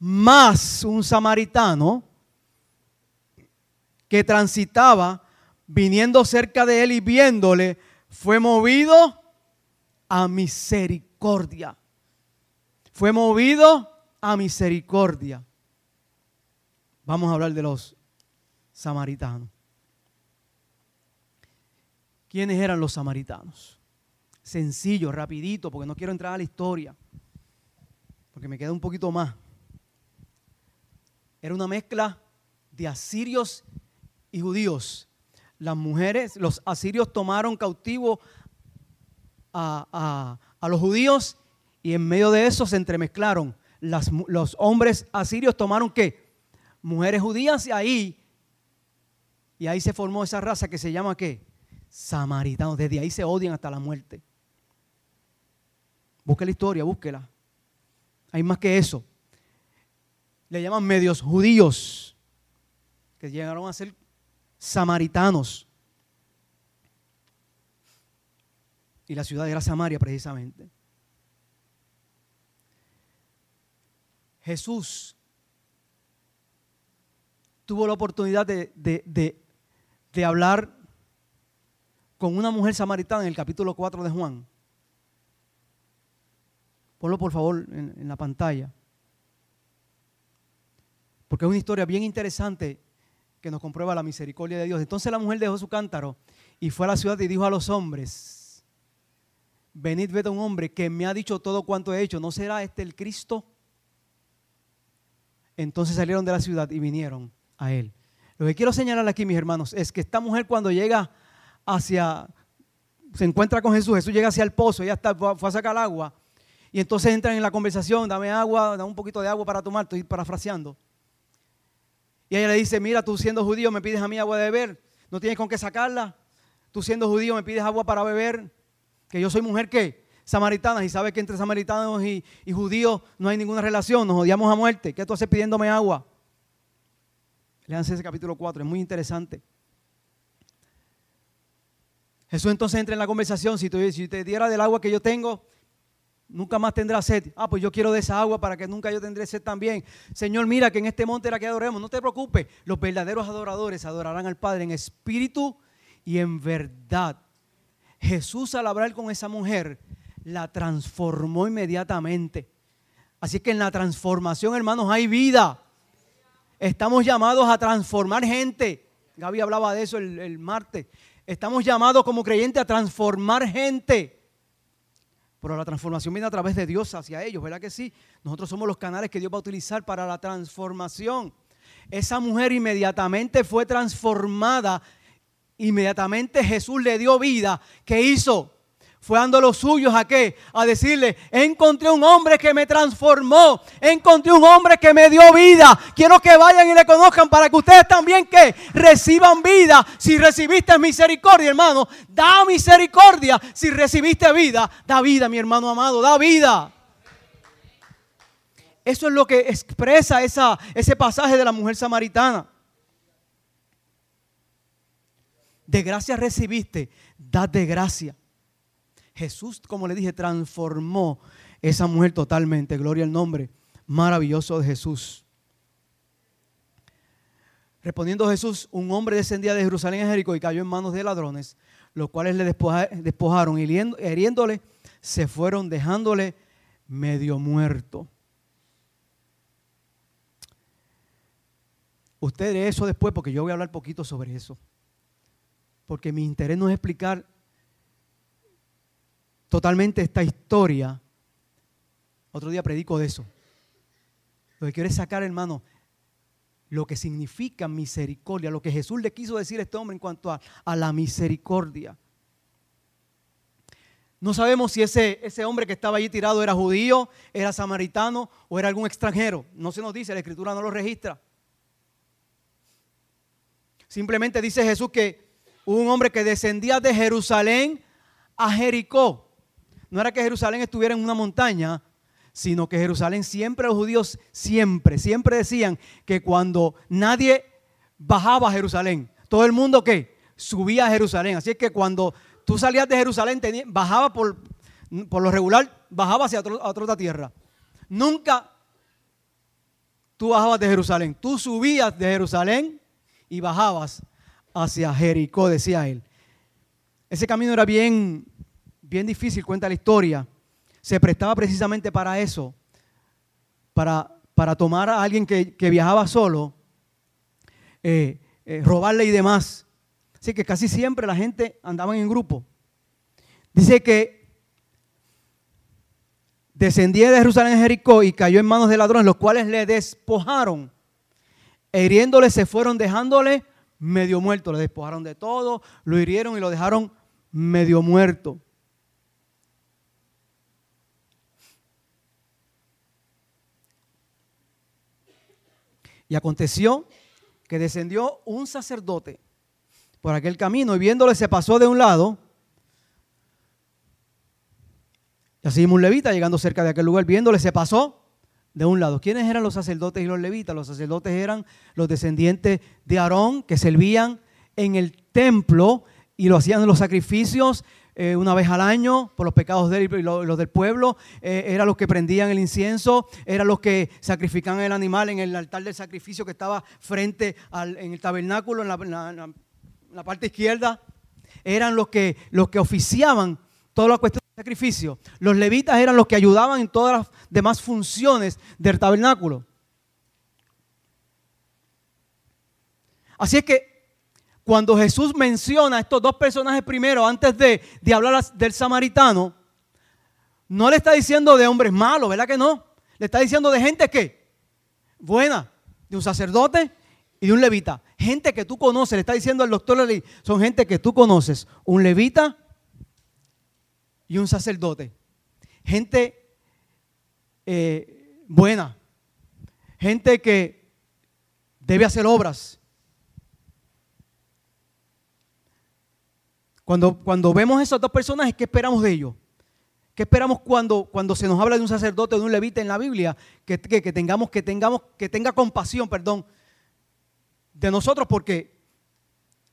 Más un samaritano que transitaba, viniendo cerca de él y viéndole, fue movido a misericordia. Fue movido a misericordia. Vamos a hablar de los samaritanos. ¿Quiénes eran los samaritanos? Sencillo, rapidito, porque no quiero entrar a la historia, porque me queda un poquito más. Era una mezcla de asirios y judíos. Las mujeres, los asirios tomaron cautivo a, los judíos y en medio de eso se entremezclaron. los hombres asirios tomaron qué? Mujeres judías y ahí, y ahí se formó esa raza que se llama qué? Samaritanos. Desde ahí se odian hasta la muerte. Busque la historia, búsquela. Hay más que eso. Le llaman medios judíos, que llegaron a ser samaritanos. Y la ciudad era Samaria precisamente. Jesús tuvo la oportunidad de, hablar con una mujer samaritana en el capítulo 4 de Juan. Ponlo por favor en, en la pantalla. Porque es una historia bien interesante que nos comprueba la misericordia de Dios. Entonces la mujer dejó su cántaro y fue a la ciudad y dijo a los hombres, venid, ved a un hombre que me ha dicho todo cuanto he hecho, ¿no será este el Cristo? Entonces salieron de la ciudad y vinieron a él. Lo que quiero señalar aquí, mis hermanos, es que esta mujer cuando llega hacia, se encuentra con Jesús, Jesús llega hacia el pozo, ella está, fue a sacar agua, y entonces entran en la conversación, dame agua, dame un poquito de agua para tomar, estoy parafraseando. Y ella le dice, mira, tú siendo judío me pides a mí agua de beber, no tienes con qué sacarla, tú siendo judío me pides agua para beber, que yo soy mujer que samaritana y sabe que entre samaritanos y, judíos no hay ninguna relación, nos odiamos a muerte. ¿Qué tú haces pidiéndome agua? Leanse ese capítulo 4, es muy interesante. Jesús entonces entra en la conversación, si, si te diera del agua que yo tengo, nunca más tendrás sed. Ah, pues yo quiero de esa agua para que nunca yo tendré sed también. Señor, mira que en este monte era que adoremos. No te preocupes, los verdaderos adoradores adorarán al Padre en espíritu y en verdad. Jesús al hablar con esa mujer la transformó inmediatamente. Así que en la transformación, hermanos, hay vida. Estamos llamados a transformar gente. Gaby hablaba de eso el, martes. Estamos llamados como creyentes a transformar gente. Pero la transformación viene a través de Dios hacia ellos, ¿verdad que sí? Nosotros somos los canales que Dios va a utilizar para la transformación. Esa mujer inmediatamente fue transformada Inmediatamente Jesús le dio vida. ¿Qué hizo? fue dando los suyos a qué? A decirle, encontré un hombre que me transformó, encontré un hombre que me dio vida. Quiero que vayan y le conozcan para que ustedes también que reciban vida. Si recibiste misericordia, hermano, da misericordia. Si recibiste vida, da vida, mi hermano amado, da vida. Eso es lo que expresa esa, ese pasaje de la mujer samaritana. De gracia recibiste, dad de gracia. Jesús, como le dije, transformó esa mujer totalmente. Gloria al nombre maravilloso de Jesús. Respondiendo Jesús, un hombre descendía de Jerusalén a Jericó y cayó en manos de ladrones, los cuales le despojaron y hiriéndole, se fueron dejándole medio muerto. Usted de eso después, porque yo voy a hablar poquito sobre eso. Porque mi interés no es explicar totalmente esta historia. Otro día predico de eso. Lo que quiero es sacar, hermano, lo que significa misericordia, lo que Jesús le quiso decir a este hombre en cuanto a, a la misericordia. No sabemos si ese, ese hombre que estaba allí tirado era judío, era samaritano o era algún extranjero. No se nos dice, la escritura no lo registra. Simplemente dice Jesús que un hombre que descendía de Jerusalén a Jericó no era que Jerusalén estuviera en una montaña, sino que Jerusalén siempre, los judíos siempre, siempre decían que cuando nadie bajaba a Jerusalén, todo el mundo que subía a Jerusalén. Así es que cuando tú salías de Jerusalén, bajaba por, por lo regular, bajaba hacia otra tierra. Nunca tú bajabas de Jerusalén, tú subías de Jerusalén y bajabas hacia Jericó, decía él. Ese camino era bien, bien difícil, cuenta la historia, se prestaba precisamente para eso, para, para tomar a alguien que, viajaba solo, eh, eh, robarle y demás. Así que casi siempre la gente andaba en grupo. Dice que descendía de Jerusalén a Jericó y cayó en manos de ladrones, los cuales le despojaron. E hiriéndole se fueron dejándole medio muerto. Le despojaron de todo, lo hirieron y lo dejaron medio muerto. Y aconteció que descendió un sacerdote por aquel camino y viéndole se pasó de un lado. Y así un levita llegando cerca de aquel lugar, viéndole se pasó de un lado. ¿Quiénes eran los sacerdotes y los levitas? Los sacerdotes eran los descendientes de Aarón que servían en el templo y lo hacían los sacrificios eh, una vez al año por los pecados de él y los, del pueblo. Eh, eran los que prendían el incienso, eran los que sacrificaban el animal en el altar del sacrificio que estaba frente al, en el tabernáculo, en la, parte izquierda. Eran los que, los que oficiaban toda la cuestión sacrificio. Los levitas eran los que ayudaban en todas las demás funciones del tabernáculo. Así es que cuando Jesús menciona a estos dos personajes primero, antes de, hablar del samaritano, no le está diciendo de hombres malos, ¿verdad que no? Le está diciendo de gente que, buena, de un sacerdote y de un levita. Gente que tú conoces, le está diciendo al doctor Lely, son gente que tú conoces, un levita y un sacerdote. Gente eh, buena, gente que debe hacer obras, Cuando, cuando vemos esos dos personajes, ¿qué esperamos de ellos? ¿Qué esperamos cuando, cuando se nos habla de un sacerdote, de un levita en la Biblia? Que, tengamos, que tengamos, que tenga compasión, perdón, de nosotros, porque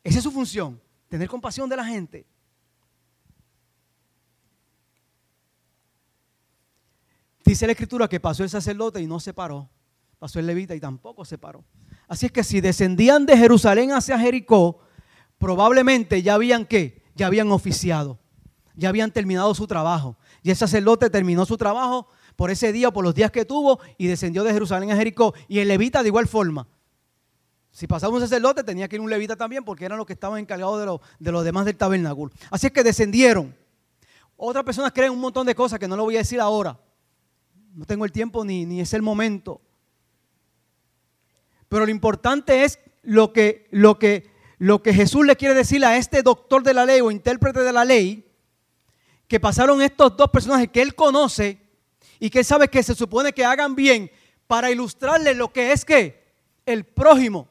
esa es su función, tener compasión de la gente. Dice la escritura que pasó el sacerdote y no se paró. Pasó el levita y tampoco se paró. Así es que si descendían de Jerusalén hacia Jericó, probablemente ya habían qué? ya habían oficiado, ya habían terminado su trabajo. Y el sacerdote terminó su trabajo por ese día, por los días que tuvo, y descendió de Jerusalén a Jericó. Y el levita de igual forma. Si pasaba un sacerdote, tenía que ir un levita también, porque eran los que estaban encargados de, de los demás del tabernáculo. Así es que descendieron. Otras personas creen un montón de cosas que no lo voy a decir ahora. No tengo el tiempo ni, ni es el momento. Pero lo importante es lo que, lo que lo que Jesús le quiere decir a este doctor de la ley o intérprete de la ley, que pasaron estos dos personajes que él conoce y que él sabe que se supone que hagan bien para ilustrarle lo que es que el prójimo.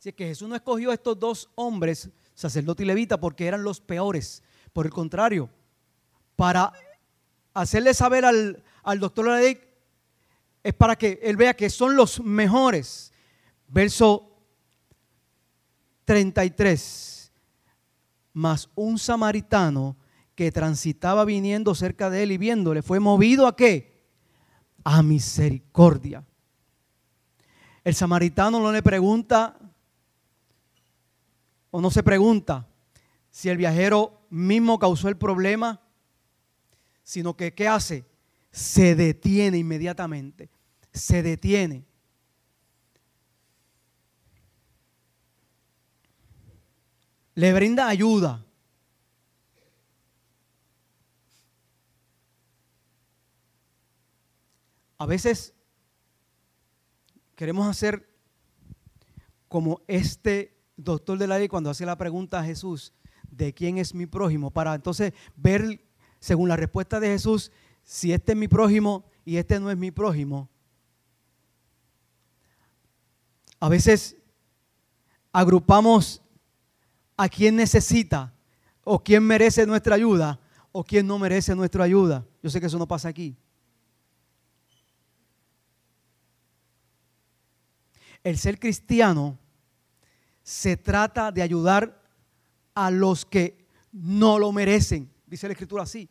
Así que Jesús no escogió a estos dos hombres, sacerdote y levita, porque eran los peores. Por el contrario, para hacerle saber al, doctor la es para que él vea que son los mejores. Verso 33. Mas un samaritano que transitaba viniendo cerca de él y viéndole fue movido a qué? A misericordia. El samaritano no le pregunta o no se pregunta si el viajero mismo causó el problema, sino que ¿qué hace? Se detiene inmediatamente, se detiene. Le brinda ayuda. A veces queremos hacer como este doctor de la ley cuando hace la pregunta a Jesús, ¿de quién es mi prójimo? Para entonces ver, según la respuesta de Jesús, si este es mi prójimo y este no es mi prójimo. A veces agrupamos a quien necesita o quien merece nuestra ayuda o quien no merece nuestra ayuda. Yo sé que eso no pasa aquí. El ser cristiano se trata de ayudar a los que no lo merecen. Dice la escritura así.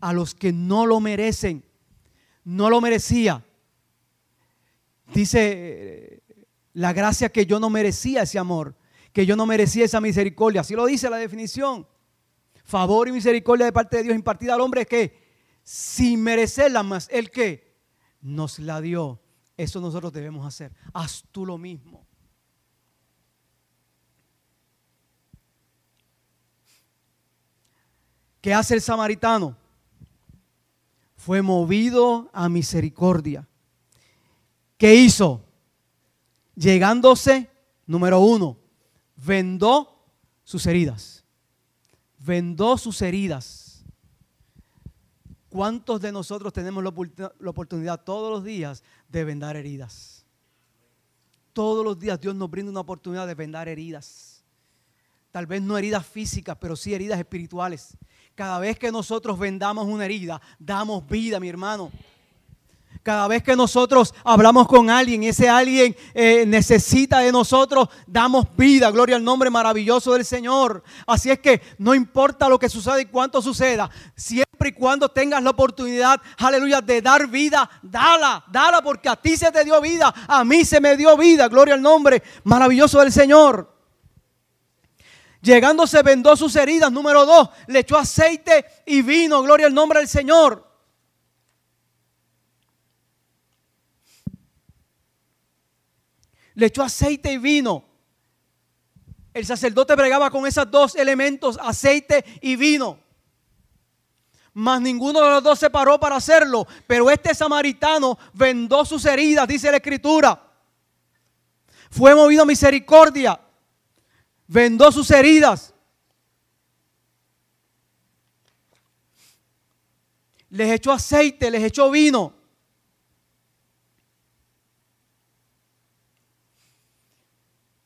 A los que no lo merecen. No lo merecía. Dice eh, la gracia que yo no merecía ese amor, que yo no merecía esa misericordia. Así lo dice la definición. Favor y misericordia de parte de Dios impartida al hombre que sin merecerla más, el que nos la dio. Eso nosotros debemos hacer. Haz tú lo mismo. ¿Qué hace el samaritano? Fue movido a misericordia. ¿Qué hizo? Llegándose, número uno, vendó sus heridas. Vendó sus heridas. ¿Cuántos de nosotros tenemos la oportunidad todos los días de vendar heridas? Todos los días Dios nos brinda una oportunidad de vendar heridas. Tal vez no heridas físicas, pero sí heridas espirituales. Cada vez que nosotros vendamos una herida, damos vida, mi hermano. Cada vez que nosotros hablamos con alguien ese alguien eh, necesita de nosotros, damos vida. Gloria al nombre maravilloso del Señor. Así es que no importa lo que suceda y cuánto suceda, siempre y cuando tengas la oportunidad, aleluya, de dar vida, dala, dala porque a ti se te dio vida, a mí se me dio vida. Gloria al nombre maravilloso del Señor. Llegando se vendó sus heridas. Número dos, le echó aceite y vino. Gloria al nombre del Señor. Le echó aceite y vino. El sacerdote bregaba con esos dos elementos, aceite y vino. Mas ninguno de los dos se paró para hacerlo. Pero este samaritano vendó sus heridas, dice la escritura. Fue movido a misericordia vendó sus heridas. Les echó aceite, les echó vino.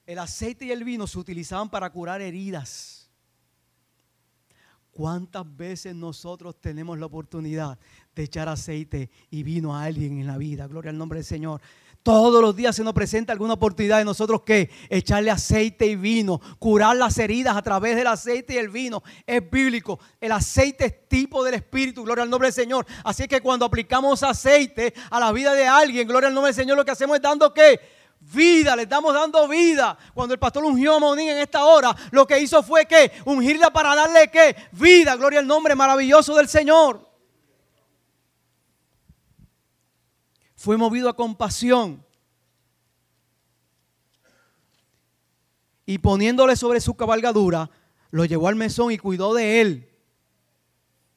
El aceite y el vino se utilizaban para curar heridas. ¿Cuántas veces nosotros tenemos la oportunidad de echar aceite y vino a alguien en la vida? Gloria al nombre del Señor. Todos los días se nos presenta alguna oportunidad de nosotros que echarle aceite y vino, curar las heridas a través del aceite y el vino. Es bíblico. El aceite es tipo del Espíritu, gloria al nombre del Señor. Así que cuando aplicamos aceite a la vida de alguien, gloria al nombre del Señor, lo que hacemos es dando qué? Vida, le estamos dando vida. Cuando el pastor ungió a Monín en esta hora, lo que hizo fue que ungirla para darle qué? Vida, gloria al nombre maravilloso del Señor. Fue movido a compasión. Y poniéndole sobre su cabalgadura, lo llevó al mesón y cuidó de él.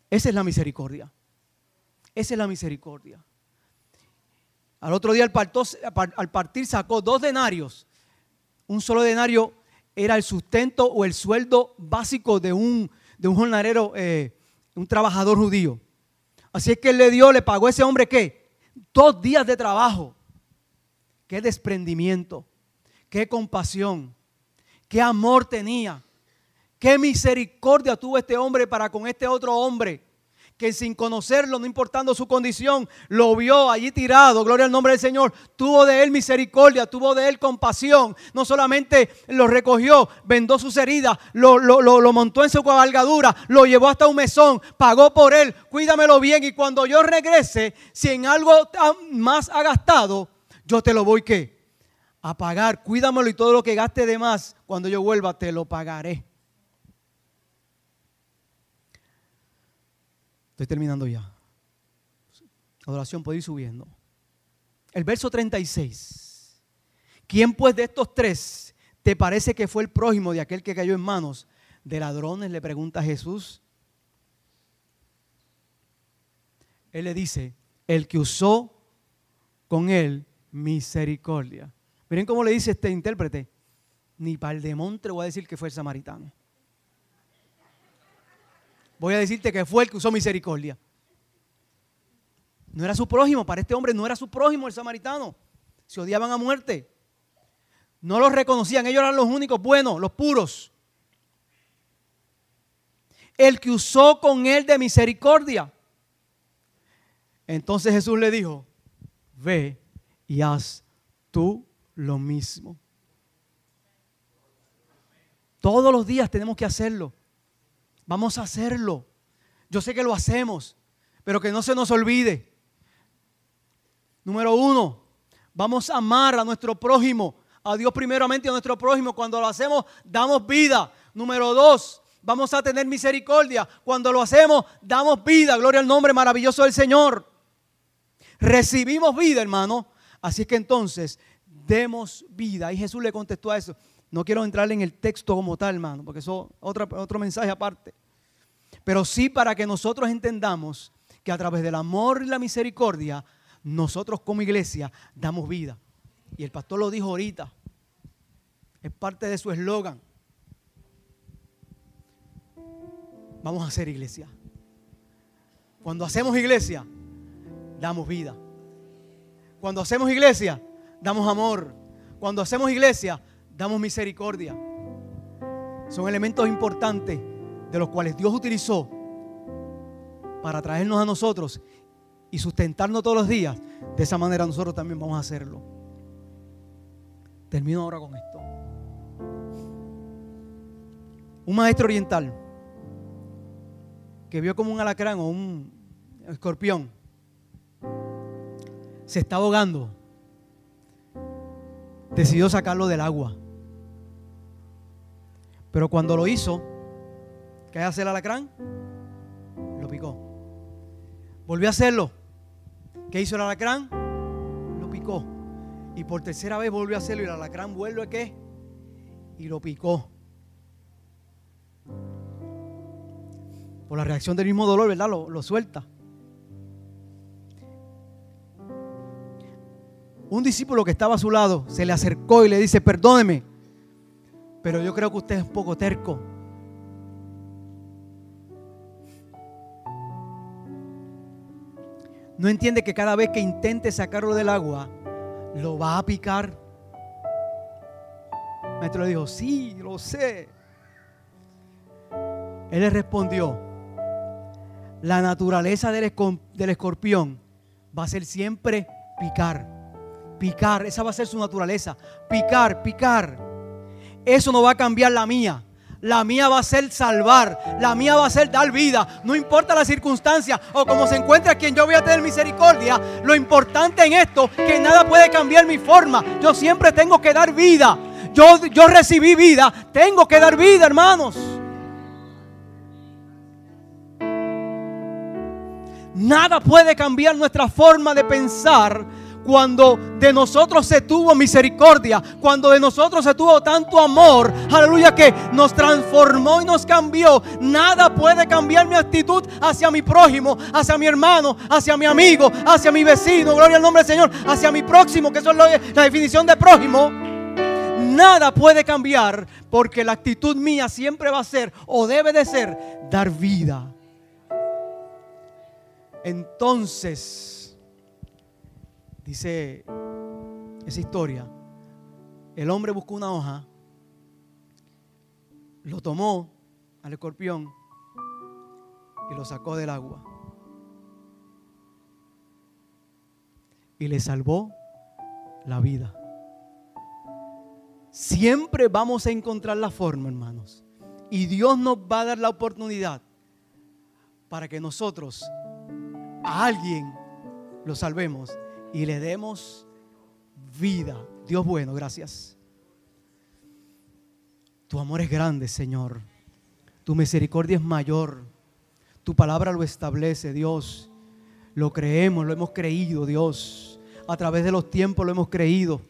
Esa es la misericordia. Esa es la misericordia. Al otro día al partir sacó dos denarios. Un solo denario era el sustento o el sueldo básico de un, de un jornalero, eh, un trabajador judío. Así es que él le dio, le pagó a ese hombre qué? Dos días de trabajo. Qué desprendimiento, qué compasión, qué amor tenía, qué misericordia tuvo este hombre para con este otro hombre que sin conocerlo, no importando su condición, lo vio allí tirado, gloria al nombre del Señor, tuvo de él misericordia, tuvo de él compasión, no solamente lo recogió, vendó sus heridas, lo, lo montó en su cabalgadura, lo llevó hasta un mesón, pagó por él, cuídamelo bien y cuando yo regrese, si en algo más ha gastado, yo te lo voy que a pagar, cuídamelo y todo lo que gaste de más, cuando yo vuelva te lo pagaré. Estoy terminando ya. Adoración puede ir subiendo. El verso 36. ¿Quién pues de estos tres te parece que fue el prójimo de aquel que cayó en manos de ladrones? Le pregunta Jesús. Él le dice, el que usó con él misericordia. Miren cómo le dice este intérprete. Ni para el demontre voy a decir que fue el samaritano voy a decirte que fue el que usó misericordia. No era su prójimo, para este hombre no era su prójimo el samaritano. Se odiaban a muerte. No los reconocían, ellos eran los únicos buenos, los puros. El que usó con él de misericordia. Entonces Jesús le dijo, ve y haz tú lo mismo. Todos los días tenemos que hacerlo. Vamos a hacerlo. Yo sé que lo hacemos, pero que no se nos olvide. Número uno, vamos a amar a nuestro prójimo, a Dios primeramente y a nuestro prójimo. Cuando lo hacemos, damos vida. Número dos, vamos a tener misericordia. Cuando lo hacemos, damos vida. Gloria al nombre maravilloso del Señor. Recibimos vida, hermano. Así que entonces, demos vida. Y Jesús le contestó a eso. No quiero entrar en el texto como tal, hermano, porque eso es otro mensaje aparte. Pero sí para que nosotros entendamos que a través del amor y la misericordia, nosotros como iglesia damos vida. Y el pastor lo dijo ahorita. Es parte de su eslogan. Vamos a hacer iglesia. Cuando hacemos iglesia, damos vida. Cuando hacemos iglesia, damos amor. Cuando hacemos iglesia, damos misericordia. Son elementos importantes de los cuales Dios utilizó para traernos a nosotros y sustentarnos todos los días. De esa manera nosotros también vamos a hacerlo. Termino ahora con esto. Un maestro oriental que vio como un alacrán o un escorpión se está ahogando, decidió sacarlo del agua. Pero cuando lo hizo, ¿qué hace el alacrán? Lo picó. Volvió a hacerlo. ¿Qué hizo el alacrán? Lo picó. Y por tercera vez volvió a hacerlo y el alacrán vuelve a qué? Y lo picó. Por la reacción del mismo dolor, ¿verdad? Lo, lo suelta. Un discípulo que estaba a su lado se le acercó y le dice, perdóneme, pero yo creo que usted es un poco terco. No entiende que cada vez que intente sacarlo del agua, lo va a picar. Maestro le dijo, sí, lo sé. Él le respondió, la naturaleza del escorpión va a ser siempre picar. Picar, esa va a ser su naturaleza. Picar, picar. Eso no va a cambiar la mía. La mía va a ser salvar. La mía va a ser dar vida. No importa la circunstancia o como se encuentra quien yo voy a tener misericordia. Lo importante en esto que nada puede cambiar mi forma. Yo siempre tengo que dar vida. Yo, yo recibí vida. Tengo que dar vida, hermanos. Nada puede cambiar nuestra forma de pensar cuando de nosotros se tuvo misericordia, cuando de nosotros se tuvo tanto amor, aleluya, que nos transformó y nos cambió, nada puede cambiar mi actitud hacia mi prójimo, hacia mi hermano, hacia mi amigo, hacia mi vecino, gloria al nombre del Señor, hacia mi próximo, que eso es la definición de prójimo. Nada puede cambiar porque la actitud mía siempre va a ser o debe de ser dar vida. Entonces, dice esa historia, el hombre buscó una hoja, lo tomó al escorpión y lo sacó del agua. Y le salvó la vida. Siempre vamos a encontrar la forma, hermanos. Y Dios nos va a dar la oportunidad para que nosotros a alguien lo salvemos y le demos vida. Dios bueno, gracias. Tu amor es grande, Señor. Tu misericordia es mayor. Tu palabra lo establece, Dios. Lo creemos, lo hemos creído, Dios. A través de los tiempos lo hemos creído.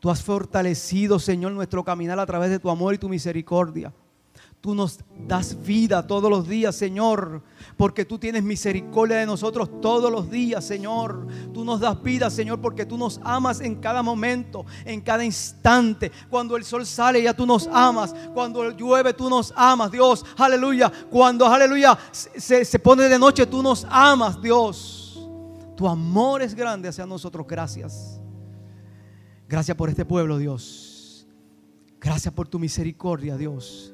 Tú has fortalecido, Señor, nuestro caminar a través de tu amor y tu misericordia. Tú nos das vida todos los días, Señor, porque tú tienes misericordia de nosotros todos los días, Señor. Tú nos das vida, Señor, porque tú nos amas en cada momento, en cada instante. Cuando el sol sale, ya tú nos amas. Cuando llueve, tú nos amas, Dios. Aleluya. Cuando, aleluya, se, se pone de noche, tú nos amas, Dios. Tu amor es grande hacia nosotros. Gracias. Gracias por este pueblo, Dios. Gracias por tu misericordia, Dios.